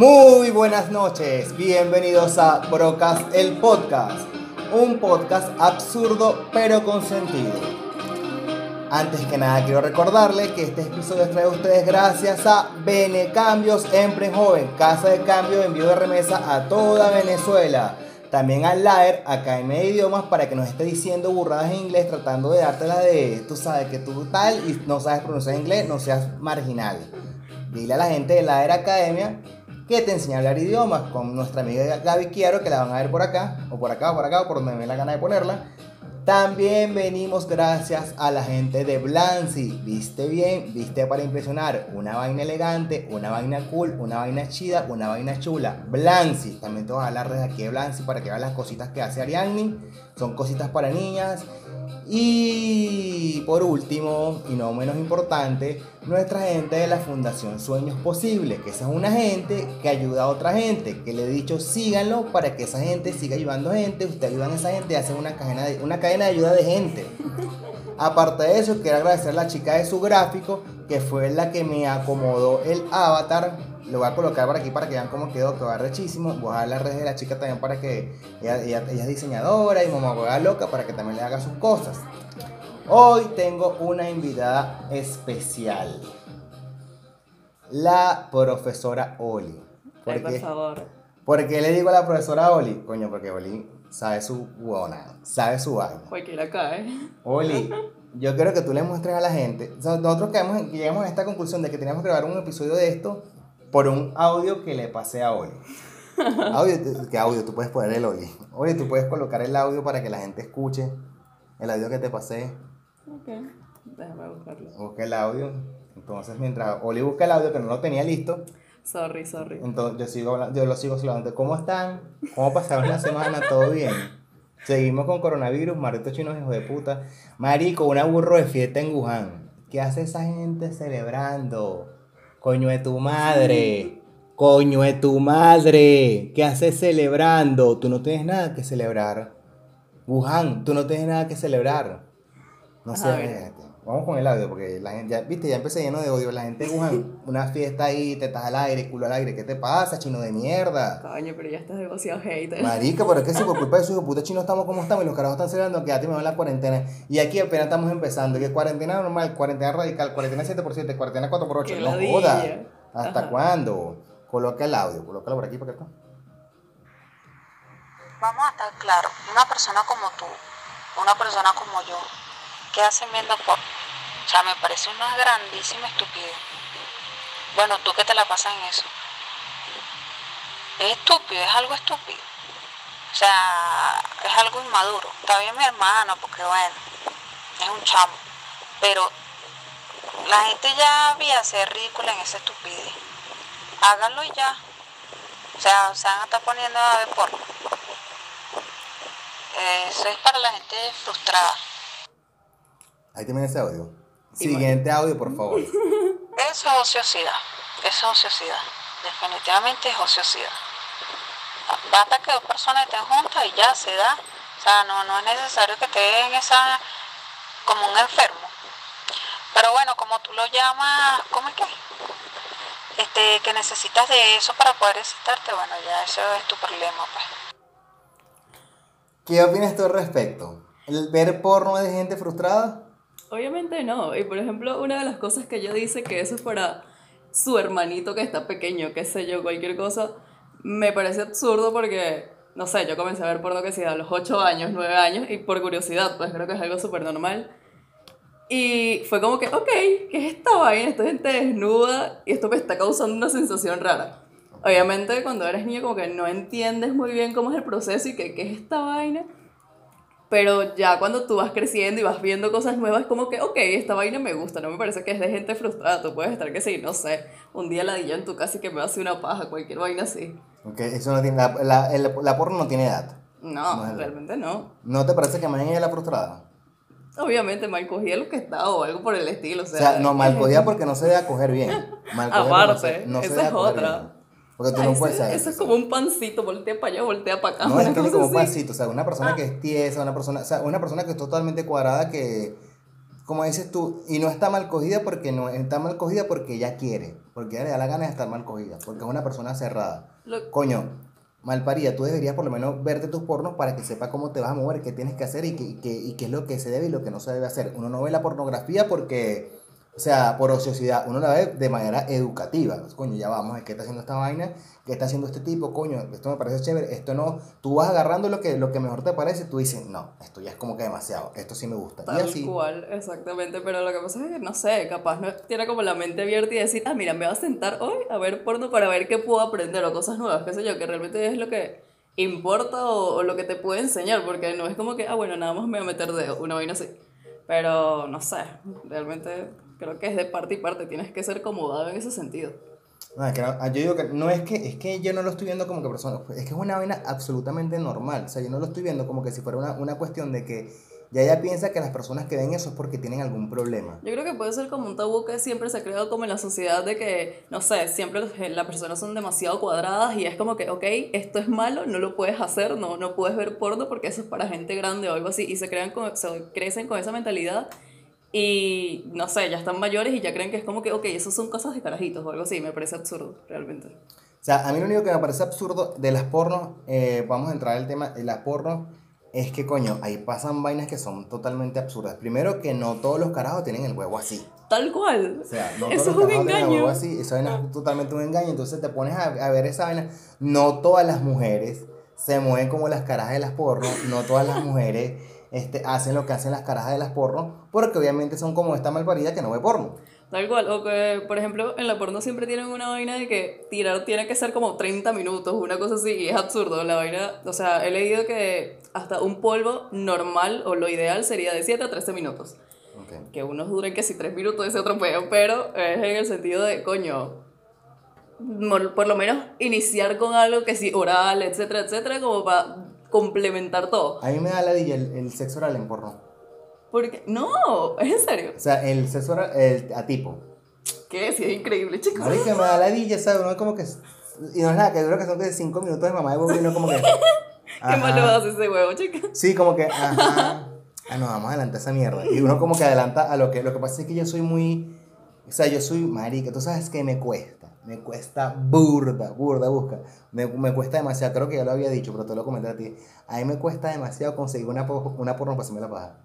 Muy buenas noches, bienvenidos a Brocas el Podcast, un podcast absurdo pero con sentido. Antes que nada quiero recordarle que este episodio traído a ustedes gracias a Bene Cambios Empre Joven, casa de cambio de envío de remesa a toda Venezuela. También a Laer, Academia de Idiomas, para que nos esté diciendo burradas en inglés, tratando de darte la de, tú sabes que tú tal y no sabes pronunciar inglés, no seas marginal. Dile a la gente de Laer Academia que te enseña a hablar idiomas con nuestra amiga Gaby Quiero, que la van a ver por acá, o por acá, o por acá, o por donde me dé la gana de ponerla. También venimos gracias a la gente de Blancy. Viste bien, viste para impresionar. Una vaina elegante, una vaina cool, una vaina chida, una vaina chula. Blancy. También te voy a hablar desde aquí de Blancy para que vean las cositas que hace Ariadne. Son cositas para niñas. Y por último, y no menos importante, nuestra gente de la Fundación Sueños Posibles, que esa es una gente que ayuda a otra gente, que le he dicho síganlo para que esa gente siga ayudando gente, usted ayuda a esa gente y hacen una cadena de, una cadena de ayuda de gente. Aparte de eso, quiero agradecer a la chica de su gráfico, que fue la que me acomodó el avatar lo voy a colocar por aquí para que vean cómo quedó, que va rechísimo. Voy a dar las redes de la chica también para que ella, es diseñadora y mamá juega loca para que también le haga sus cosas. Hoy tengo una invitada especial. La profesora Oli. Ay, por favor. ¿Por qué le digo a la profesora Oli? Coño, porque Oli sabe su buena, sabe su vaina. Cualquiera cae. Oli, yo quiero que tú le muestres a la gente. nosotros llegamos a esta conclusión de que teníamos que grabar un episodio de esto por un audio que le pasé a Oli. Audio, ¿Qué audio? Tú puedes poner el Oli. Oye, tú puedes colocar el audio para que la gente escuche el audio que te pasé. Ok, déjame buscarlo. Busca el audio. Entonces, mientras Oli busca el audio, que no lo tenía listo. Sorry, sorry. Entonces, yo, sigo, yo lo sigo solamente. ¿Cómo están? ¿Cómo pasaron la semana? ¿Todo bien? Seguimos con coronavirus, maritos chinos, hijos de puta. Marico, una burro de fiesta en Wuhan. ¿Qué hace esa gente celebrando? Coño de tu madre. Coño de tu madre. ¿Qué haces celebrando? Tú no tienes nada que celebrar. Wuhan, tú no tienes nada que celebrar. No sé. Vamos con el audio, porque la gente, ya, viste, ya empecé lleno de odio. La gente Wuhan, una fiesta ahí, tetas al aire, culo al aire. ¿Qué te pasa, chino de mierda? Coño, pero ya estás demasiado hater. Marica, pero es que si por culpa de esos puta chinos estamos como estamos y los carajos están celebrando que ya me la cuarentena. Y aquí apenas estamos empezando. Y cuarentena normal, cuarentena radical, cuarentena 7x7, cuarentena 4x8. No joda. ¿Hasta cuándo? Coloca el audio, colócalo por aquí, por acá. Vamos a estar claros. Una persona como tú, una persona como yo, que hacen viendo por o sea, me parece una grandísima estupidez. Bueno, tú que te la pasas en eso. Es estúpido, es algo estúpido. O sea, es algo inmaduro. Está bien mi hermano, porque bueno, es un chamo. Pero la gente ya había ser ridícula en esa estupidez. Háganlo y ya. O sea, se van a estar poniendo a ver porno. Eso es para la gente frustrada. Ahí termina ese audio. Siguiente audio, por favor. Eso es ociosidad. Eso es ociosidad. Definitivamente es ociosidad. Basta que dos personas estén juntas y ya se da. O sea, no, no es necesario que estén esa como un enfermo. Pero bueno, como tú lo llamas, ¿cómo es que? Este, que necesitas de eso para poder excitarte, bueno, ya eso es tu problema, pues. ¿Qué opinas tú al respecto? ¿El ver porno de gente frustrada? Obviamente no. Y por ejemplo, una de las cosas que ella dice que eso es para su hermanito que está pequeño, qué sé yo, cualquier cosa, me parece absurdo porque, no sé, yo comencé a ver porno que sea a los 8 años, 9 años, y por curiosidad, pues creo que es algo súper normal. Y fue como que, ok, ¿qué es esta vaina? Esta gente desnuda y esto me está causando una sensación rara. Obviamente cuando eres niño como que no entiendes muy bien cómo es el proceso y que, qué es esta vaina. Pero ya cuando tú vas creciendo y vas viendo cosas nuevas, es como que, ok, esta vaina me gusta, no me parece que es de gente frustrada. Tú puedes estar que sí, no sé, un día la en tu casa y que me hace una paja, cualquier vaina así. Ok, eso no tiene, la, la, la porno no tiene edad. No, realmente no. ¿No te parece que mañana es la frustrada? Obviamente, mal cogía lo que estaba o algo por el estilo. O sea, o sea no, mal cogía porque no se debe coger bien. Mal Aparte, no esa es otra. Porque tú no puedes saber. Eso es como un pancito, voltea para allá, voltea para acá. No, es como un pancito, o sea, una persona que es tiesa, una persona, o sea, una persona que es totalmente cuadrada que como dices tú, y no está mal cogida porque no está mal cogida porque ella quiere, porque ella le da la gana de estar mal cogida, porque es una persona cerrada. Lo- Coño, malparida, tú deberías por lo menos verte tus pornos para que sepa cómo te vas a mover, qué tienes que hacer y qué, y qué, y qué es lo que se debe y lo que no se debe hacer. Uno no ve la pornografía porque, o sea, por ociosidad, uno la ve de manera educativa. Pues, coño, ya vamos, ¿qué está haciendo esta vaina? ¿Qué está haciendo este tipo? Coño, esto me parece chévere, esto no. Tú vas agarrando lo que, lo que mejor te parece, tú dices, no, esto ya es como que demasiado, esto sí me gusta. Tal y así. cual, exactamente. Pero lo que pasa es que, no sé, capaz no tiene como la mente abierta y decir, ah, mira, me voy a sentar hoy a ver porno para ver qué puedo aprender o cosas nuevas, qué sé yo, que realmente es lo que importa o, o lo que te puede enseñar, porque no es como que, ah, bueno, nada más me voy a meter dedo, una vaina así. Pero, no sé, realmente creo que es de parte y parte, tienes que ser acomodado en ese sentido. No, es que no- yo digo que no es que, es que yo no lo estoy viendo como que persona, es que es una vaina absolutamente normal, o sea, yo no lo estoy viendo como que si fuera una, una cuestión de que ya ella piensa que las personas que ven eso es porque tienen algún problema. Yo creo que puede ser como un tabú que siempre se ha creado como en la sociedad de que, no sé, siempre los- las personas son demasiado cuadradas y es como que, ok, esto es malo, no lo puedes hacer, no, no puedes ver porno porque eso es para gente grande o algo así y se, crean con, se crecen con esa mentalidad y, no sé, ya están mayores y ya creen que es como que, ok, eso son cosas de carajitos o algo así, me parece absurdo, realmente. O sea, a mí lo único que me parece absurdo de las pornos, eh, vamos a entrar al tema de las pornos, es que coño, ahí pasan vainas que son totalmente absurdas. Primero que no todos los carajos tienen el huevo así. Tal cual. O sea, no Eso todos los es un carajos tienen el huevo así. Esa vaina es totalmente un engaño. Entonces te pones a, a ver esa vaina. No todas las mujeres se mueven como las carajas de las pornos. No todas las mujeres este, hacen lo que hacen las carajas de las pornos. Porque obviamente son como esta malparida que no ve porno. Tal cual, o que, por ejemplo, en la porno siempre tienen una vaina de que tirar tiene que ser como 30 minutos, una cosa así, y es absurdo. La vaina, o sea, he leído que hasta un polvo normal o lo ideal sería de 7 a 13 minutos. Ok. Que unos duren que si 3 minutos ese otro peo, pero es en el sentido de, coño, por lo menos iniciar con algo que sí, oral, etcétera, etcétera, como para complementar todo. A mí me da la el, el sexo oral en porno. Porque, no, es en serio. O sea, el sexo oral el, a tipo. Que sí, es increíble, chicos. Marica, me da ladilla, ¿sabes? Uno como que... Y no es nada, que creo que son de 5 minutos de mamá de huevo y uno como que... ¿Qué vas a ese huevo, chicos? Sí, como que, ajá. Ah, no, vamos a adelantar esa mierda. Y uno como que adelanta a lo que... Lo que pasa es que yo soy muy... O sea, yo soy marica. Tú sabes que me cuesta. Me cuesta burda, burda, busca. Me, me cuesta demasiado. Creo que ya lo había dicho, pero te lo comenté a ti. A mí me cuesta demasiado conseguir una, una porno para hacerme la paja.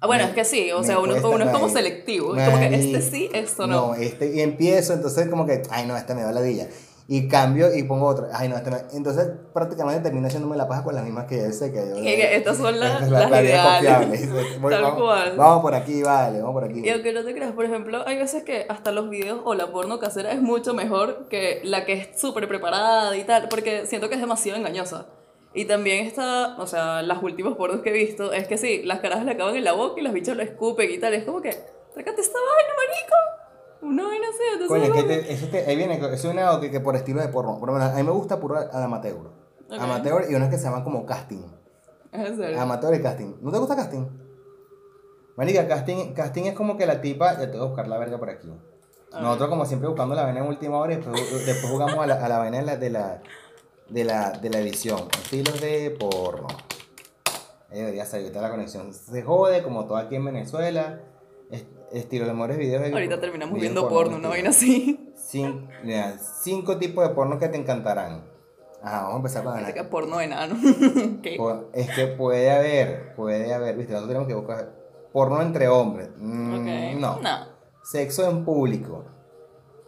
Ah, bueno, Me- es que sí, o sea, uno, cuesta, uno es como marica. selectivo. Es como que este sí, esto no. No, este, y empiezo, entonces como que, ay no, este me da ladilla. Y cambio y pongo otro. Ay no, este. Entonces prácticamente termino haciéndome la paja con las mismas que yo sé que yo. Estas son las- es las ideales. Voy- Tal vamos, cual. Vamos por aquí, vale, vamos por aquí. Y aunque no te creas, por ejemplo, hay veces que hasta los videos o la porno casera es mucho mejor que la que es súper preparada y tal, porque siento que es demasiado engañosa. Y también está, o sea, las últimas pornos que he visto, es que sí, las caras le acaban en la boca y los bichos lo escupen y tal. Es como que, trácate esta vaina, marico. Una vaina así, entonces Coño, es como que te- eso te- ahí viene, es una que, que por estilo de porno. Por lo menos, a mí me gusta puro al amateur. Ok. Amateur y unos que se llaman como casting. Es serio. Amateur y casting. ¿No te gusta casting? Marica, casting, casting es como que la tipa. Ya te voy a buscar la verga por aquí. Nosotros, como siempre, buscando la vaina en última hora y después, después jugamos a la, a la vaina de la, de, la, de, la, de la edición. Estilos de porno. Ahí debería salir ahorita la conexión. Se jode, como todo aquí en Venezuela. Es- estilo de mejores videos. de- Ahorita terminamos viendo porno, una vaina así. Cin- mira, cinco tipos de porno que te encantarán. Ajá, vamos a empezar con la Así que porno enano. Es que puede haber, puede haber, viste, nosotros tenemos que buscar porno entre hombres. Mm. No. No. Sexo en público.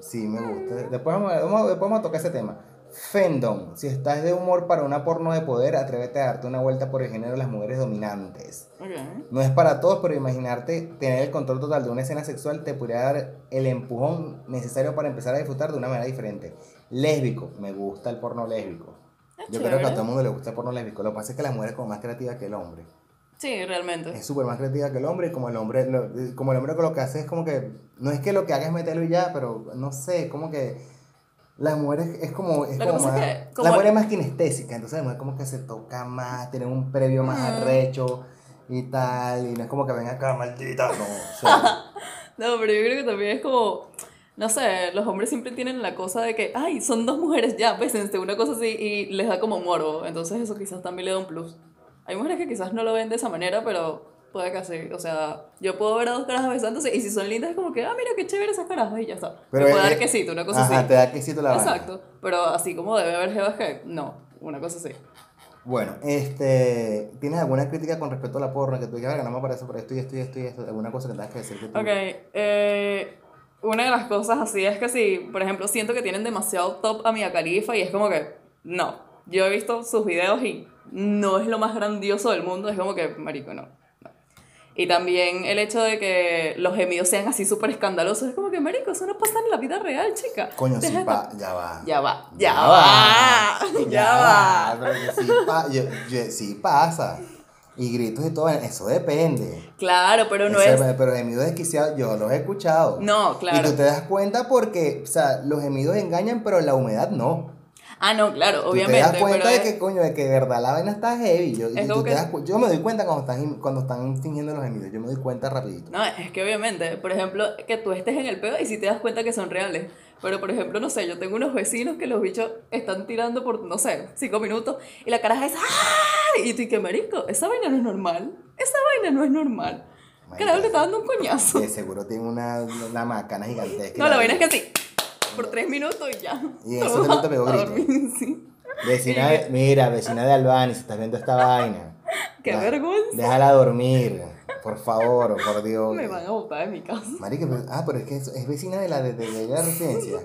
Sí, me gusta. Después vamos, a- vamos, después vamos a tocar ese tema. Fandom. Si estás de humor para una porno de poder, atrévete a darte una vuelta por el género de las mujeres dominantes. Ok. No es para todos, pero imaginarte tener el control total de una escena sexual te podría dar el empujón necesario para empezar a disfrutar de una manera diferente. Lésbico, me gusta el porno lésbico. Yo creo que a todo el mundo le gusta el porno lésbico. Lo que pasa es que la mujer es como más creativa que el hombre. Sí, realmente. Es súper más creativa que el hombre y como el hombre, lo, como el hombre lo que hace es como que, no es que lo que haga es meterlo y ya, pero no sé, como que la mujer es, como, es como más, es que, como- la mujer es más kinestésica, entonces la mujer como que se toca más, tiene un previo más Ujú. arrecho y tal, y no es como que venga acá, maldita, no, o sea, No, pero yo creo que también es como, no sé, los hombres siempre tienen la cosa de que, ay, son dos mujeres, ya, bésense, una cosa así, y les da como morbo. Entonces eso quizás también le da un plus. Hay mujeres que quizás no lo ven de esa manera, pero Puede que sí. O sea, yo puedo ver a dos carajas besándose y si son lindas es como que, ah, mira qué chévere esas carajas y ya está. Pero Me puede eh, dar quesito, una cosa Ajá, así. te da quesito la vaina. Exacto. Pero así como debe haber jevas que, no, una cosa así. Bueno, este, ¿tienes alguna crítica con respecto a la porno? Que tú digas, "Verga, no me parece por esto y esto y esto y esto. ¿Alguna cosa que tengas que decir que tú... Ok, eh, una de las cosas así es que si, por ejemplo, siento que tienen demasiado top a Mia Khalifa y es como que, no, yo he visto sus videos y no es lo más grandioso del mundo, es como que, marico, no. Y también el hecho de que los gemidos sean así súper escandalosos, es como que, marico, eso no pasa en la vida real, chica. Coño, sí, Deja pa, esta- ya va. Ya va, ya, va, ya va. Pero que sí, pa- yo- yo- sí pasa. Y gritos y todo, eso depende. Claro, pero no Eso es... Pero gemidos desquiciados, yo los he escuchado. No, Y claro. tú te das cuenta porque, o sea, los gemidos engañan, pero la humedad no. Ah, no, claro, Tú obviamente. te das cuenta de que, coño, de que de verdad la vaina está heavy. Yo, Es tú como te que- das yo me doy cuenta cuando están, cuando están fingiendo los gemidos. Yo me doy cuenta rapidito. No, es que obviamente, por ejemplo, que tú estés en el pedo y si te das cuenta que son reales. Pero, por ejemplo, no sé, yo tengo unos vecinos que los bichos están tirando por, no sé, cinco minutos y la caraja es ¡ah! Y tú, y que marico, esa vaina no es normal. Esa vaina no es normal. Carajo, le está dando un coñazo. De seguro tiene una, una macana gigantesca. No, la vaina es que sí. Por tres minutos y ya. Y eso también te pegó dormir, sí. Vecina de, mira, vecina de Albany, si estás viendo esta vaina. Qué vergüenza. Déjala dormir, por favor, por Dios. Me van a botar de mi casa. Marica, pero- ah, pero es que es, es vecina de la, de la residencia.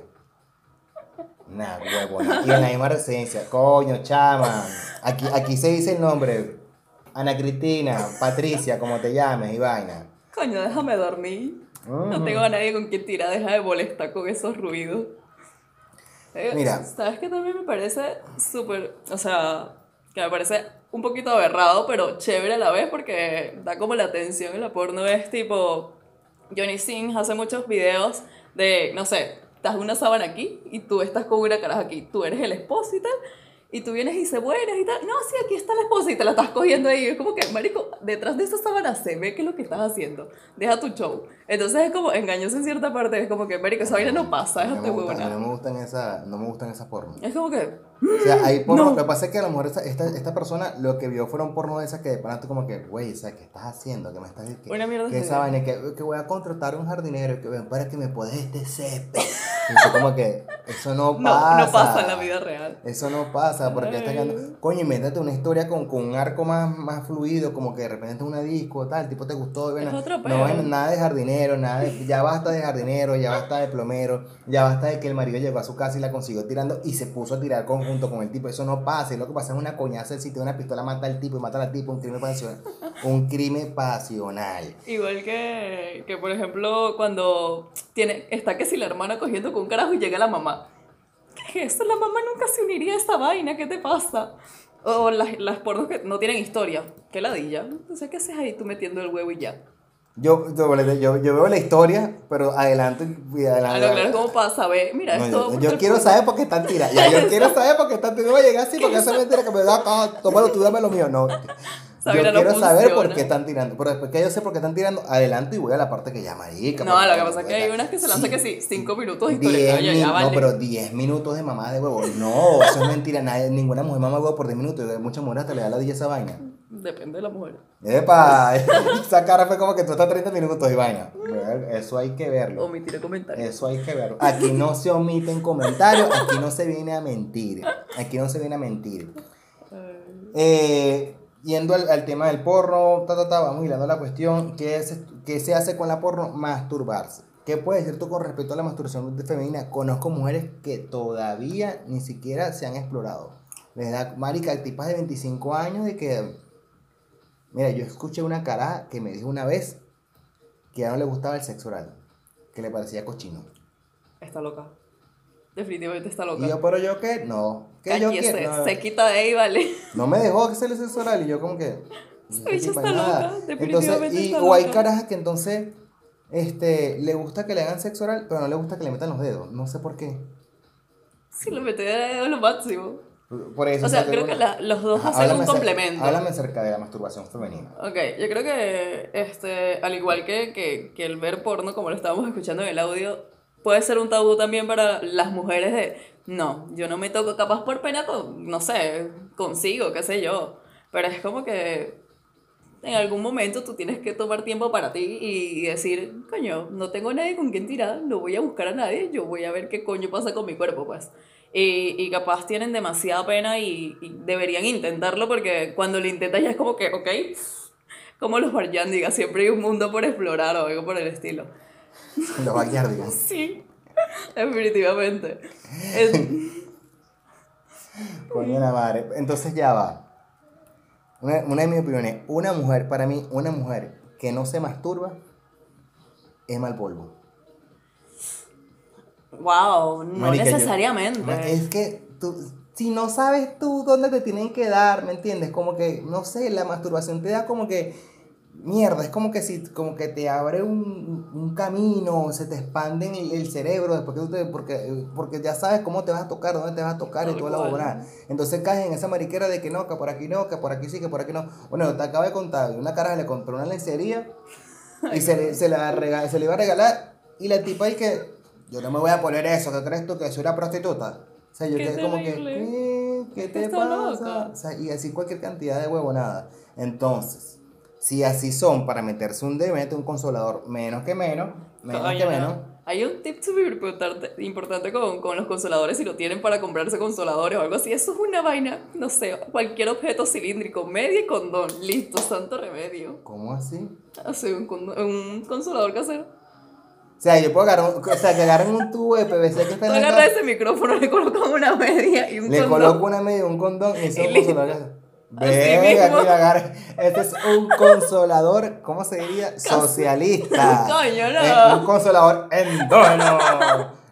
Nah, huevona. Y en la misma residencia. Coño, chama. Aquí, aquí se dice el nombre. Ana Cristina, Patricia, como te llames, y vaina. Coño, déjame dormir. No tengo a nadie con quien tirar, deja de molestar con esos ruidos. Eh, Mira. ¿Sabes qué también me parece súper, o sea, que me parece un poquito aberrado, pero chévere a la vez porque da como la atención en la porno es tipo, Johnny Sins hace muchos videos de, no sé, estás una sábana aquí y tú estás con una caraja aquí, tú eres el esposo y tal. Y tú vienes y se buenas y tal. No, sí, aquí está la esposa y te la estás cogiendo ahí. Es como que, marico, detrás de esa sábana se ve que es lo que estás haciendo. Deja tu show. Entonces es como engañoso en cierta parte. Es como que, marico, esa vaina no pasa. No Déjate me, gustan, huevona. no me gustan esa, no me gustan esas porno. Es como que, O sea, hay porno. No. Lo que pasa es que a lo mejor esta, esta, esta persona lo que vio fueron porno de esas que de pronto como que, güey, o sea, ¿qué estás haciendo? ¿Qué me estás que, Una mierda que esa vaina, que, que voy a contratar a un jardinero que, para que me podes este césped. Yo como que, eso no no, pasa. no pasa en la vida real. Eso no pasa, porque está quedando. Coño, invéntate una historia con, con un arco más, más fluido, como que de repente es una disco, tal, el tipo te gustó, bueno, otro no hay nada de jardinero, nada de, ya basta de jardinero, ya basta de plomero, ya basta de que el marido llegó a su casa y la consiguió tirando y se puso a tirar conjunto con el tipo, eso no pasa, y lo que pasa es una coñaza, si tiene una pistola mata al tipo y mata al tipo, un crimen pasional, un crimen pasional. Igual que, que, por ejemplo, cuando tiene, está que si la hermana cogiendo con un carajo y llega la mamá. ¿Qué es eso? La mamá nunca se uniría a esta vaina, ¿qué te pasa? O las, las pornos que no tienen historia. ¿Qué ladilla? Entonces, ¿qué haces ahí tú metiendo el huevo y ya? Yo, yo, yo, yo veo la historia, pero adelanto y Ah, adelanto. no, claro, es como para saber. Mira, No, esto. yo, yo quiero saber por qué están tirando. Ya, yo quiero saber por qué están tirando. No voy a llegar así porque esa mentira que me da acá. Tómalo tú, dame lo mío. No. Yo no quiero saber por qué están tirando. Pero después que yo sé por qué están tirando, adelanto y voy a la parte que ya marica. No, lo que pasa es que hay unas que se lanzan que sí, cinco minutos de historia. Oye, ya vale. No, pero 10 minutos de mamá de huevo. No, eso es mentira. Nadie, ninguna mujer mama huevo por 10 minutos. Muchas mujeres te le da la dilla esa vaina. Depende de la mujer. Epa, esa cara fue como que tú estás 30 minutos y vaina. Eso hay que verlo. Omitiré comentarios. Eso hay que verlo. Aquí no se omiten comentarios, aquí no se viene a mentir. Aquí no se viene a mentir. Eh, yendo al, tema del porno, ta, ta, ta, vamos hilando la cuestión. ¿Qué, es, ¿Qué se hace con la porno? Masturbarse. ¿Qué puedes decir tú con respecto a la masturbación femenina? Conozco mujeres que todavía ni siquiera se han explorado. Les da, marica, tipas de 25 años de que... Mira, yo escuché una cara que me dijo una vez que ya no le gustaba el sexo oral, que le parecía cochino. Está loca. Definitivamente está loca. Y yo, pero yo qué, no, que yo Cállese, quiero. No, se quita de ahí, vale. no me dejó que se le sexo oral y yo como que... "Tipo, está nada". loca, definitivamente Entonces, y, está o hay loca. carajas que entonces este, le gusta que le hagan sexo oral, pero no le gusta que le metan los dedos. No sé por qué. Si lo metí de dedo es lo máximo. Por eso O sea, creo que la- los dos Ajá, hacen un complemento. Háblame acerca de la masturbación femenina. Ok, yo creo que, este, al igual que, que, que el ver porno, como lo estábamos escuchando en el audio, puede ser un tabú también para las mujeres de, no, yo no me toco capaz por pena, con, no sé, consigo, qué sé yo. Pero es como que, en algún momento tú tienes que tomar tiempo para ti y decir, coño, no tengo nadie con quien tirar, no voy a buscar a nadie, yo voy a ver qué coño pasa con mi cuerpo, pues. Y, y capaz tienen demasiada pena y, y deberían intentarlo porque cuando lo intentas ya es como que, ok, como los Barjandigas, siempre hay un mundo por explorar o algo por el estilo. Los backyardigans. Sí, definitivamente. Coño la madre. Entonces ya va. Una, una de mis opiniones, una mujer, para mí, una mujer que no se masturba es mal polvo. wow, no Marica, yo- necesariamente. Es que tú, si no sabes tú dónde te tienen que dar, ¿me entiendes? Como que, no sé, la masturbación te da como que, mierda, es como que si, como que te abre un, un camino, se te expande el, el cerebro, después que tú te- porque, porque ya sabes cómo te vas a tocar, dónde te vas a tocar y la cual. bobolada. Entonces caes en esa mariquera de que no, que por aquí no, que por aquí sí, que por aquí no. Bueno, te acabo de contar, una cara le compró una lencería y se le, se, la rega- se le iba a regalar y la tipa ahí que yo no me voy a poner eso, ¿qué crees tú que soy una prostituta? O sea, yo quedé como que. ¿qué? ¿Qué te pasa? O sea, y así cualquier cantidad de huevonada. Entonces, si así son para meterse un mete un consolador menos que menos, menos que no. menos. Hay un tip súper importante, con, con los consoladores si lo tienen para comprarse consoladores o algo así. Eso es una vaina, no sé, cualquier objeto cilíndrico, media y condón. Listo, santo remedio. ¿Cómo así? Así, un, un consolador casero. O sea, yo puedo agarrar, un- o sea, que agarren un tubo de PVC que está en casa, ese micrófono, le colocas una media y un le condón. coloco una media, un condón y eso Y es un consolador. Venga, mira, agarre. Este es un consolador, ¿cómo se diría? Socialista. Coño, no. Es un consolador endógeno.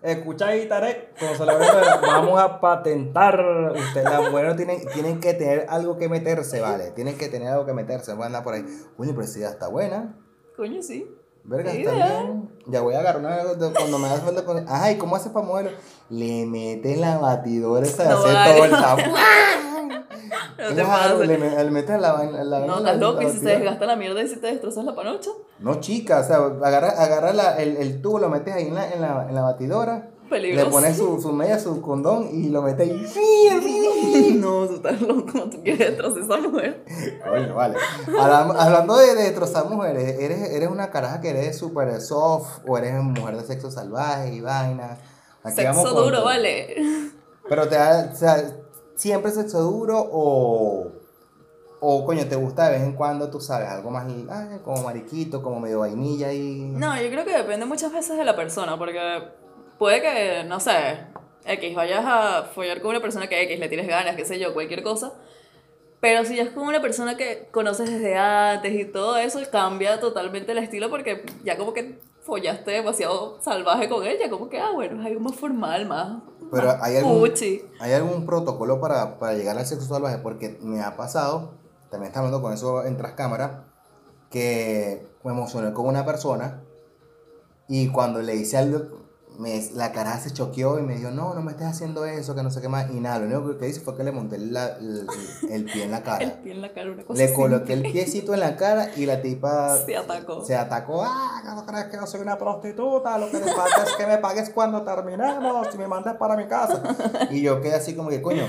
Escucha ahí, Tarek. Consolador. Vamos a patentar. Ustedes, las mujeres, tienen, tienen que tener algo que meterse, ¿vale? Tienen que tener algo que meterse. Van a andar por ahí. Oye, pero si ya está buena. Coño, sí. Verga, está bien. Ya voy a agarrar una cuando me das cuenta con. Ajá, ¿y cómo hace para moverlo? Le metes la batidora esa de No hacer todo el te le, le metes la vaina. La, No, estás loco y si se batidora. desgasta la mierda y si te destrozas la panocha. No, chica, o sea, agarra, agarra la- el, el tubo, lo metes ahí en la, en la, en la batidora. Peligroso. Le pones su, su media, su condón y lo metes ahí. No, tú estás loco, tú quieres destrozar a esa mujer. Coño, vale. Hablando de, de destrozar mujeres, ¿eres, ¿eres una caraja que eres súper soft o eres mujer de sexo salvaje y vaina? Aquí Sexo duro, todo. vale. Pero te da, o sea, siempre sexo duro o, o coño, te gusta de vez en cuando, tú sabes, algo más ay, como mariquito, como medio vainilla y... No, yo creo que depende muchas veces de la persona, porque puede que, no sé, X, vayas a follar con una persona que X, le tienes ganas, qué sé yo, cualquier cosa. Pero si ya es con una persona que conoces desde antes y todo eso, cambia totalmente el estilo porque ya como que follaste demasiado salvaje con ella, como que, ah, bueno, es algo más formal, más, Pero más hay algún. ¿Hay algún protocolo para, para llegar al sexo salvaje? Porque me ha pasado, también estaba hablando con eso en tras cámara, que me emocioné con una persona y cuando le hice algo, me, la cara se choqueó y me dijo, no, no me estés haciendo eso, que no sé qué más. Y nada, lo único que hice fue que le monté la- el, el pie en la El cara. pie en la cara, una cosa Le coloqué el piecito en la cara y la tipa Se atacó. se atacó. Ah, ¿no crees que yo soy una prostituta? Lo que le falta es que me pagues cuando terminemos y me mandes para mi casa. Y yo quedé así como que, coño,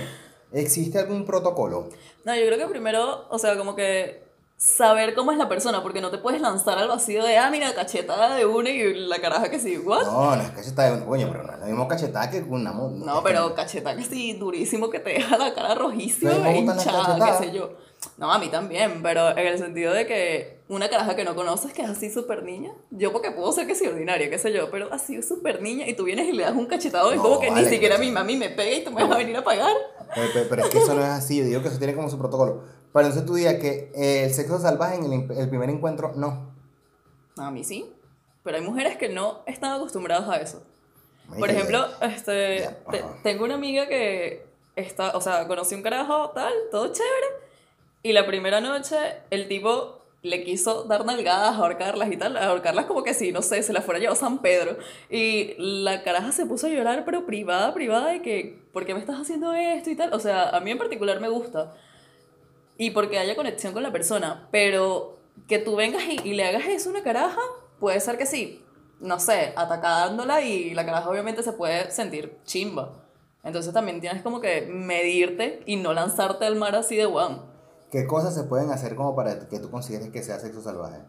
¿existe algún protocolo? No, yo creo que primero, o sea, como que saber cómo es la persona, porque no te puedes lanzar al vacío de, ah, mira, cachetada de una y la caraja que sí, ¿what? No, no es cachetada de un coño, pero no es la misma cachetada que una mo- No, pero cachetada que sí, durísimo, que te deja la cara rojísima, las hinchada, qué sé yo. No, a mí también, pero en el sentido de que una caraja que no conoces, que es así súper niña, yo porque puedo ser que sí ordinaria, qué sé yo, pero así súper niña y tú vienes y le das un cachetado y No, como que vale, ni siquiera mi mami me pega y tú me vas a venir a pagar. Pero, pero- pero es que eso no es así, yo digo que eso tiene como su protocolo. Pero entonces tú digas que eh, el sexo salvaje en el, el primer encuentro, no. A mí sí, pero hay mujeres que no están acostumbradas a eso. Por ejemplo, este, te- tengo una amiga que está, o sea, conocí un carajo tal, todo chévere, y la primera noche el tipo le quiso dar nalgadas, ahorcarlas y tal, ahorcarlas como que si, no sé, se las fuera llevado San Pedro. Y la caraja se puso a llorar, pero privada, privada, de que, ¿por qué me estás haciendo esto y tal? O sea, a mí en particular me gusta. Y porque haya conexión con la persona, pero que tú vengas y, y le hagas eso a una caraja, puede ser que sí, no sé, atacándola y la caraja obviamente se puede sentir chimba. Entonces también tienes como que medirte y no lanzarte al mar así de one. ¿Qué cosas se pueden hacer como para que tú consideres que sea sexo salvaje?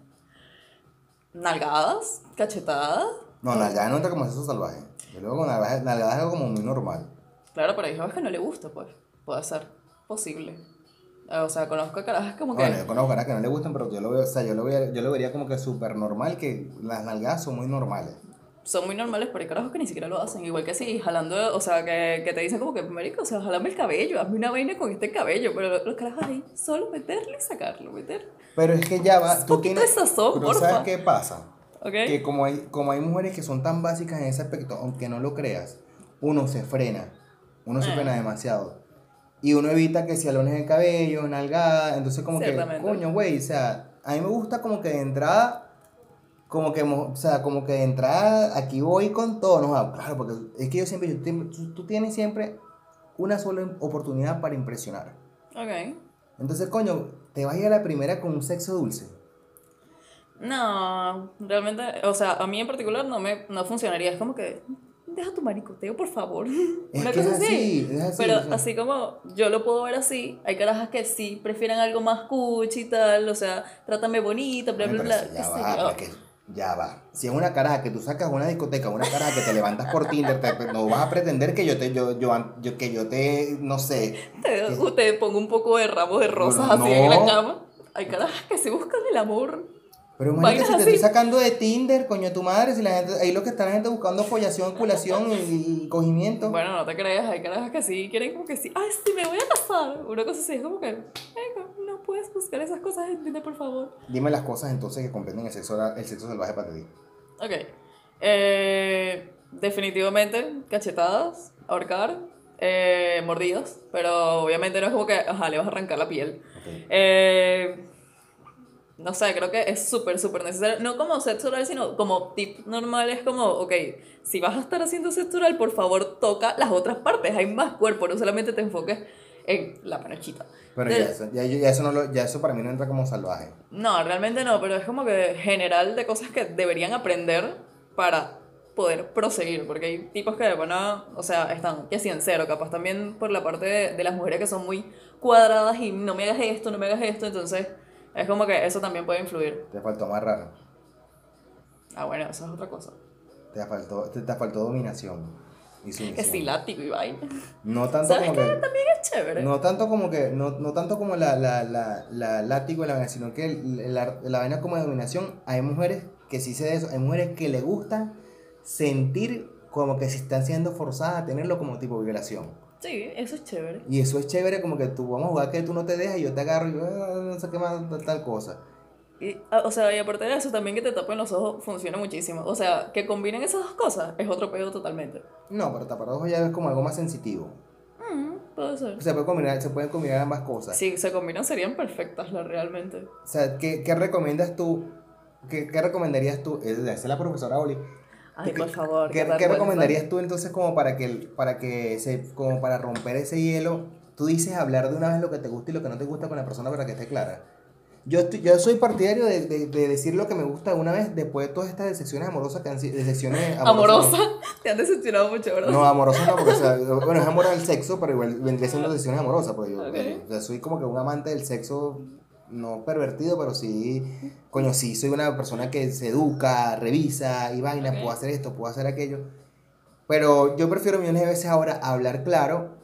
Nalgadas, cachetadas. No, nalgada no entra como sexo salvaje. Yo luego con nalgada, nalgada es algo como muy normal. Claro, pero hay gente que no le gusta, pues. Puede ser posible. O sea, conozco carajas como que. Bueno, yo conozco caras que no le gustan, pero yo lo veo, o sea, yo lo, veo, yo lo vería como que súper normal, que las nalgadas son muy normales. son muy normales, pero hay carajos que ni siquiera lo hacen. Igual que si jalando, o sea, que, que te dicen como que, marico, o sea, jalame el cabello, hazme una vaina con este cabello. Pero los, carajos ahí, solo meterle y sacarlo, meter. Pero es que ya va, Un tú poquito tienes... de sazón, pero porfa. ¿sabes qué pasa? ¿Ok? Que como hay, como hay mujeres que son tan básicas en ese aspecto, aunque no lo creas, uno se frena, uno se Ah. frena demasiado. Y uno evita que si alones el cabello, nalgada, entonces como que, coño, güey, o sea, a mí me gusta como que de entrada, como que, o sea, como que de entrada, aquí voy con todo, no, claro, porque es que yo siempre, yo siempre- tú, tú tienes siempre una sola oportunidad para impresionar. Ok. Entonces, coño, te vas a ir a la primera con un sexo dulce. No, realmente, o sea, a mí en particular no me no funcionaría. Es como que, deja tu maricoteo, por favor. Es Una que cosa así. así, es así, Pero o sea. así como yo lo puedo ver así, hay carajas que sí prefieren algo más cuchi y tal, o sea, trátame bonita, bla, bla, bla. ya va, porque ya va. Si es una caraja que tú sacas una discoteca, una caraja que te levantas por Tinder, te- no vas a pretender que yo te, yo, yo, yo- que yo te, no sé. Te, te pongo un poco de ramos de rosas así en la cama. Hay carajas que se buscan el amor. Pero imagínate si te estoy sacando de Tinder, coño, tu madre, si la gente, ahí lo que está la gente buscando follación, culación y, y cogimiento. Bueno, no te creas, hay carajas que sí quieren como que sí, ay, sí, me voy a casar. Una cosa así, es como que, venga, no puedes buscar esas cosas en Tinder, por favor. Dime las cosas entonces que comprenden el sexo, el sexo salvaje para ti. Ok. Eh, definitivamente, cachetadas, ahorcar, eh, mordidas, pero obviamente no es como que, ajá, le vas a arrancar la piel. Ok. Eh, no sé, creo que es súper, súper necesario. No como sexo oral, sino como tip normal. Es como, ok, si vas a estar haciendo sexo oral, por favor toca las otras partes. Hay más cuerpo, no solamente te enfoques en la panochita. Pero De- ya eso, ya, ya eso no lo, ya eso para mí no entra como salvaje. No, realmente no, pero es como que general de cosas que deberían aprender para poder proseguir, porque hay tipos que, bueno, o sea, están que sí en cero, capaz también por la parte de, de las mujeres que son muy cuadradas y no me hagas esto, no me hagas esto, entonces es como que eso también puede influir. Te faltó amarrar. Ah, bueno, eso es otra cosa. Te faltó, te, te faltó dominación y Que sumisión. sí, látigo y vaina. No tanto ¿Sabes como que... También es chévere. No tanto como que, no, no tanto como la, la, la, la látigo y la vaina, sino que la, la vaina como de dominación, hay mujeres que sí se de eso, hay mujeres que le gusta sentir como que se están siendo forzadas a tenerlo como tipo violación. Sí, eso es chévere. Y eso es chévere como que tú vamos a jugar que tú no te dejas y yo te agarro y ah, no sé qué más, tal, tal cosa. Y, ah, o sea, y aparte de eso, también que te tapen los ojos funciona muchísimo. O sea, que combinen esas dos cosas es otro pedo totalmente. No, pero tapar los ojos ya es como algo más sensitivo. Mm, puede ser. Se, puede combinar, se pueden combinar ambas cosas. Si se combinan serían perfectas, la, realmente. O sea, ¿qué, qué recomiendas tú? ¿Qué, qué recomendarías tú? Es la profesora Oli. Ay, ¿Qué- por favor. ¿Qué, vergüenza. qué recomendarías tú entonces como para que, para que se, como para romper ese hielo? Tú dices hablar de una vez lo que te gusta y lo que no te gusta con la persona para que esté clara. Yo, estoy- yo soy partidario de, de, de decir lo que me gusta una vez después de todas estas decepciones amorosas que han sido. Decepciones Amorosa. Te han decepcionado mucho, ¿verdad? No, amorosas no, porque o sea, bueno, es amor al sexo, pero igual vendría siendo decepciones amorosas, porque yo Ok. o sea, soy como que un amante del sexo, no pervertido, pero sí, coño, sí, soy una persona que se educa, revisa y vaina, Ok. puedo hacer esto, puedo hacer aquello. Pero yo prefiero millones de veces ahora hablar claro,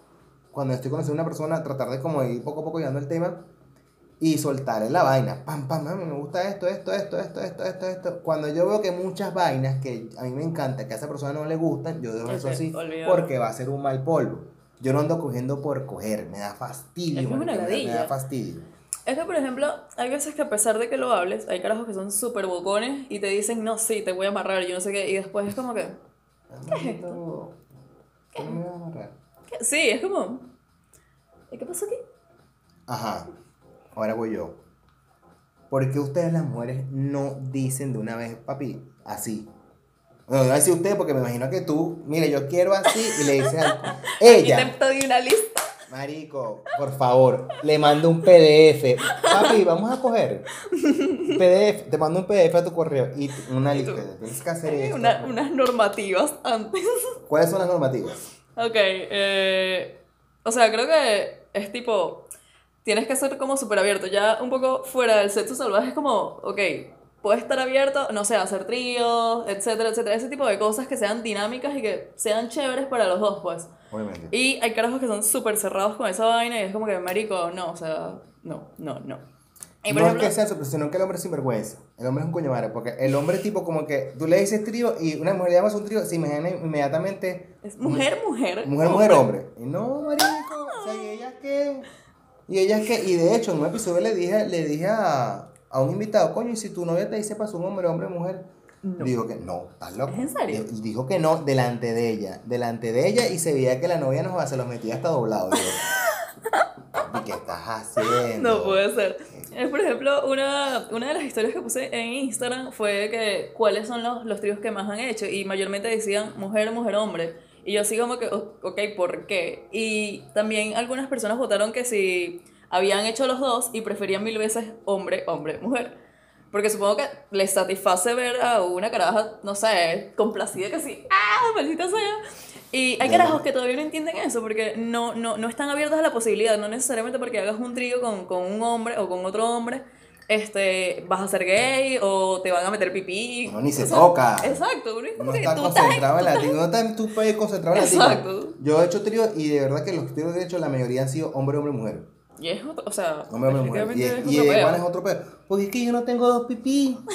cuando estoy conociendo a una persona, tratar de como ir poco a poco llevando el tema y soltarle la vaina. Pam, pam, pam, me gusta esto, esto, esto, esto, esto, esto, esto. Cuando yo veo que muchas vainas que a mí me encanta, que a esa persona no le gustan, yo dejo eso así, porque va a ser un mal polvo. Yo no ando cogiendo por coger, me da fastidio. Es una me, da- me da ladilla. fastidio. Es que, por ejemplo, hay veces que a pesar de que lo hables, hay carajos que son súper bocones y te dicen, no, sí, te voy a amarrar, yo no sé qué, y después es como que, ¿qué no me vas a amarrar? ¿qué? sí, es como, ¿y qué pasó aquí? Ajá, ahora voy yo. ¿Por qué ustedes las mujeres no dicen de una vez, papi, así? No, no decir usted porque me imagino que tú, mire, yo quiero así y le dices a Y ella, te doy una lista. Marico, por favor, le mando un PDF. Papi, vamos a coger. PDF, te mando un PDF a tu correo y una lista. Tienes que hacer esto. Una- unas normativas antes. ¿Cuáles son las normativas? Ok, eh, o sea, creo que es tipo, tienes que ser como súper abierto. Ya un poco fuera del sexo salvaje es como, ok, puedes estar abierto, no sé, hacer tríos, etcétera, etcétera. Ese tipo de cosas que sean dinámicas y que sean chéveres para los dos, pues. Obviamente. Y hay carajos que son súper cerrados con esa vaina y es como que, marico, no, o sea, no, no, no. Y por no ejemplo, es que sea eso, sino que el hombre es sinvergüenza. El hombre es un coño madre, porque el hombre tipo como que tú le dices trío y una mujer le llamas un trío, se imagina inmediatamente es mujer, mujer. mujer, mujer, hombre. Y no, marico, o sea, ¿y ella qué? ¿Y ella qué? Y de hecho, en un episodio le dije, le dije a, a un invitado, coño, y si tu novia te dice pasó un hombre, hombre, mujer, dijo que no, estás loco. ¿Es en serio? Y Dijo que no, delante de ella, delante de ella, y se veía que la novia no se los metía hasta doblado. ¿Y qué estás haciendo? No puede ser. Eh, Por ejemplo, una, una de las historias que puse en Instagram fue que cuáles son los, los tríos que más han hecho y mayormente decían mujer, mujer, hombre. Y yo así como que, ok, ¿por qué? Y también algunas personas votaron que si habían hecho los dos y preferían mil veces hombre, hombre, mujer. Porque supongo que les satisface ver a una caraja, no sé, complacida que sí, ¡ah, maldita sea! Y hay carajos que todavía no entienden eso porque no, no, no están abiertos a la posibilidad, no necesariamente porque hagas un trío con, con un hombre o con otro hombre, este, vas a ser gay o te van a meter pipí. Uno ni se O sea, toca. Exacto, No que está concentrado en la no está tú puedes concentrado en la. Exacto. Yo he hecho tríos y de verdad que los tríos que he hecho la mayoría han sido hombre, hombre, mujer. Y es otro, o sea, Hombre, hombre, mujer. Y, y es otro igual peo. es otro pedo. Porque es que yo no tengo dos pipí.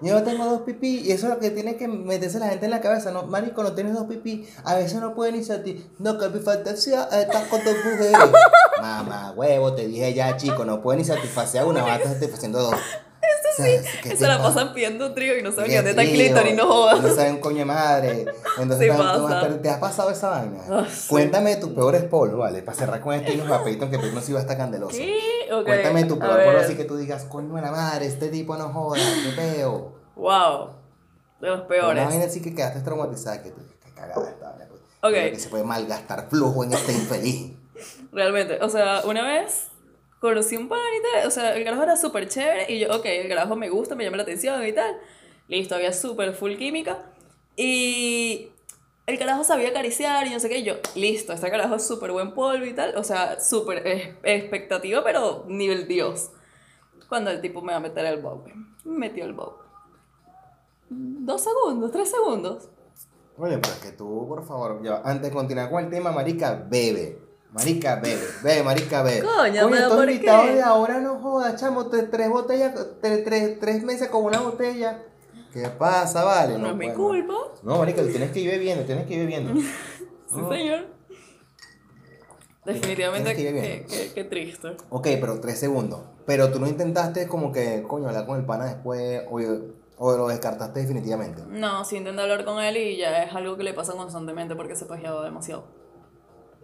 Yo no tengo dos pipí. Y eso es lo que tiene que meterse la gente en la cabeza. No, marico, no tienes dos pipí. A veces no pueden irse a ti. No, que mi fantasía está con dos mujeres. Mamá, huevo, te dije ya, chico. No pueden ni satisfacer a una, vas a estar satisfaciendo dos. Eso Que se la pasan pidiendo trío y no saben ni dónde está el clítoris, no No jodas. saben coño madre. Entonces, Sí pasa. ¿te has pasado esa vaina? Sí. Cuéntame tus peores polvos, ¿vale? Para cerrar con este y a pedir que Peyton sí va a estar candeloso. ¿Qué? Ok, Cuéntame tu peor polvo ver. así que tú digas, coño de la madre, este tipo no joda, qué peo. Wow, de los Una peores. vaina así que quedaste traumatizada, que tú qué cagada esta vaina, pues. Ok. Creo Que se puede malgastar flujo en este infeliz. Realmente, o sea, una vez conocí un pan y tal, o sea, el carajo era súper chévere y yo, ok, el carajo me gusta, me llama la atención y tal. Listo, había súper full química. Y el carajo sabía acariciar y no sé qué, y yo, listo, este carajo es súper buen polvo y tal, o sea, súper expectativa, pero nivel Dios. Cuando el tipo me va a meter el bob, me metió el bob. Dos segundos, tres segundos. Oye, pero que tú, por favor, ya, antes de continuar con el tema, marica, bebe. Marica, bebe, bebe, marica, bebe. Coño, pero estos ¿por invitados qué? de ahora no jodas, chamo, tres, tres botellas, tres, tres, tres meses con una botella. ¿Qué pasa, vale? No, es mi culpa. No, marica, tú tienes que ir bebiendo, tienes que ir bebiendo. Sí, señor. Definitivamente, qué, qué- qué triste. Ok, pero tres segundos. Pero tú no intentaste como que, coño, hablar con el pana después o, o lo descartaste definitivamente. No, sí intenté hablar con él y ya es algo que le pasa constantemente porque se pajeaba demasiado.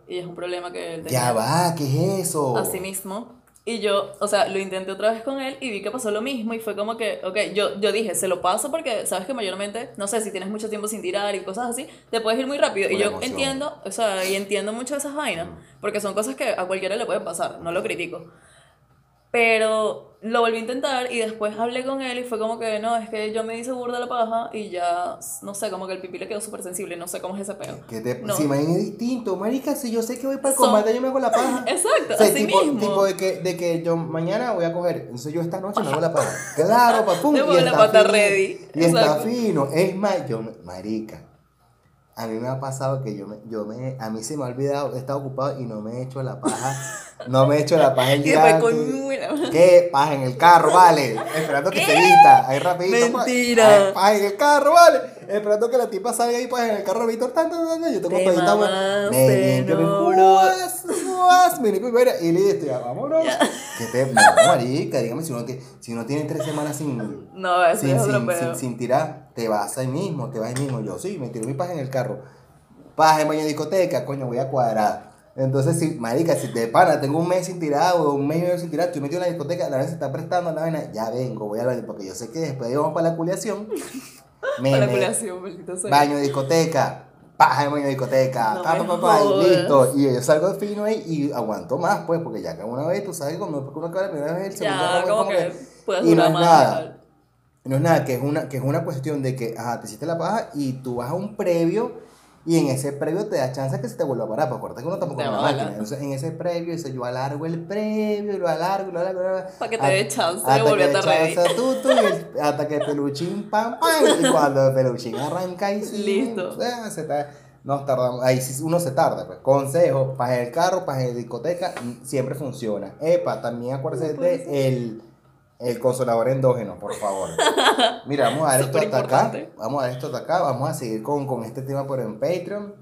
Y es un problema que él tenía Ya va, ¿qué es eso? a sí mismo. Y yo, o sea, lo intenté otra vez con él y vi que pasó lo mismo y fue como que, ok, yo, yo dije, se lo paso porque sabes que mayormente, no sé, si tienes mucho tiempo sin tirar y cosas así, te puedes ir muy rápido. Por y yo emoción. entiendo, o sea, y entiendo mucho esas vainas, porque son cosas que a cualquiera le pueden pasar, no lo critico. Pero lo volví a intentar y después hablé con él y fue como que no, es que yo me hice burda la paja y ya, no sé, como que el pipí le quedó súper sensible, no sé cómo es ese peo. Que te, No. Si es distinto, marica, si yo sé que voy para el Son- combate, yo me hago la paja. Exacto, O sea, así tipo, mismo. tipo de que, de que yo mañana voy a coger, entonces yo esta noche me hago la paja. Claro, papum. Me y pongo la pata fino, ready. Y está fino. Es más, yo, marica, a mí me ha pasado que yo me, yo me, a mí se me ha olvidado, he estado ocupado y no me he hecho la paja, no me he hecho la paja el Y día ¿Qué? Paja en el carro, vale. Esperando que se vista. Ahí rapidito. pa- Mentira. Ay, Paja en el carro, vale. Esperando que la tipa salga ahí paja en el carro, Víctor. Tan, tan, tan, Yo tengo Te todita, güey. mamaste, Me limpio, me no, bro. juas, juas, me limpio, mira, y listo, ya, vámonos. ¿Qué te, no, marica, dígame si uno, tiene, si uno tiene tres semanas sin, No, eso sin, es otro sin, peo. sin, sin tirar, te vas ahí mismo, te vas ahí mismo. Yo sí, me tiro mi paja en el carro. Paja en baño de discoteca, coño, voy a cuadrar. Entonces, si, marica, si te pana, tengo un mes sin tirar o un mes y medio sin tirar, estoy metido en la discoteca, la vez se está prestando la vaina, ya vengo, voy al baño, porque yo sé que después de vamos para la culiación. me- Para la culación, maldito sea. Baño de discoteca, paja en baño de discoteca, No pa, pa, pa, pa, y listo. Y yo salgo de fino ahí y aguanto más, pues, porque ya que una vez, tú sabes, cuando uno acaba la primera vez, el segundo Ya, como que y no es más. nada. tal. No es nada, que es una, que es una cuestión de que, ajá, te hiciste la paja y tú vas a un previo Y en ese previo te da chance que se te vuelva a parar, porque acuérdate que uno tampoco es una máquina. Entonces, en ese previo, dice, yo alargo el previo, lo alargo, lo alargo, lo alargo. Pa' que te dé chance de hasta que volverte ready. chance tú, tú, y el- hasta que Peluchín, pam, pam, y cuando el Peluchín arranca y sí, Listo. eh, se ta- nos tardamos, ahí sí uno se tarda, pues. Consejo, para el carro, para la discoteca, mm, siempre funciona. Epa, también acuérdese No el, el consolador endógeno, por favor. Mira, vamos a dar esto hasta acá. Vamos a dar esto hasta acá. Vamos a seguir con, con este tema por en Patreon.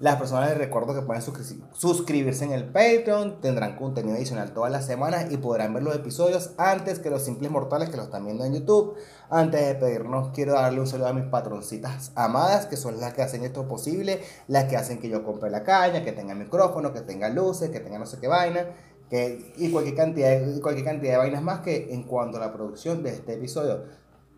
Las personas les recuerdo que pueden suscri- suscribirse en el Patreon, tendrán contenido adicional todas las semanas y podrán ver los episodios antes que los simples mortales que lo están viendo en YouTube. Antes de pedirnos, quiero darle un saludo a mis patroncitas amadas, que son las que hacen esto posible, las que hacen que yo compre la caña, que tenga micrófono, que tenga luces, que tenga no sé qué vaina, que, y cualquier cantidad, de- cualquier cantidad de vainas más que en cuanto a la producción de este episodio.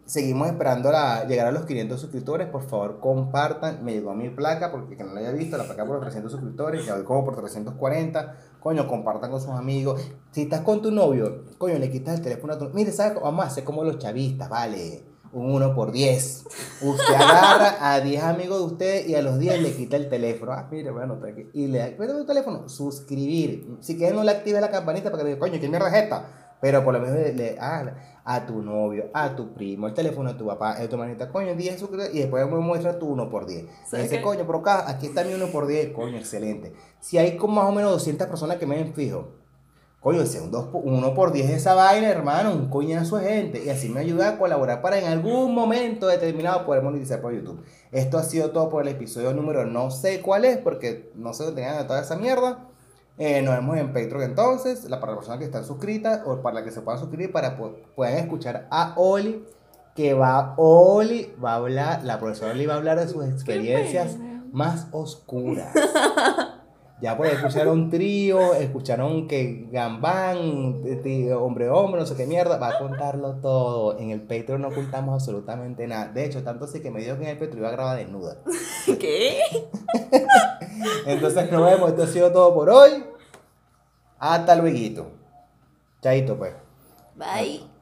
Seguimos esperando la, llegar a los 500 suscriptores. Por favor, compartan. Me llegó mi placa, porque que no la haya visto, la placa por los 300 suscriptores. Ya voy como por 340. Coño, compartan con sus amigos. Si estás con tu novio, coño, le quitas el teléfono a tu Mire, ¿sabes? Vamos a hacer como los chavistas, vale. Un 1 por 10. Usted agarra a 10 amigos de usted y a los 10 le quita el teléfono. Ah, mire, bueno, está aquí. Y le da tu teléfono, suscribir. Si quieres, no le active la campanita para que diga, coño, ¿qué mierda es esta? Pero por lo menos le, le- ah, a tu novio, a tu primo, el teléfono de tu papá, de tu manita, coño, 10 suscriptores y después me muestra tu 1 por 10. Y ¿Sabes dice, coño, pero acá, aquí está mi 1 por 10, coño, excelente. Si hay como más o menos 200 personas que me ven fijo, coño, ese un 1 por 10 de esa vaina, hermano, un coñazo de gente. Y así me ayuda a colaborar para en algún momento determinado poder monetizar por YouTube. Esto ha sido todo por el episodio número no sé cuál es, porque no sé dónde tengan toda esa mierda. Eh, nos vemos en Patreon entonces, la, para las personas que están suscritas o para las que se puedan suscribir para que puedan escuchar a Oli, que va, Oli va a hablar, la profesora Oli va a hablar de sus experiencias más oscuras. Ya ahí escucharon trío, escucharon que Gambán, hombre hombre, no sé qué mierda, va a contarlo todo. En el Patreon no ocultamos absolutamente nada. De hecho, tanto así que me dijo que en el Patreon iba a grabar desnuda. ¿Qué? Entonces nos vemos, esto ha sido todo por hoy. Hasta luego. Chaito pues. Bye.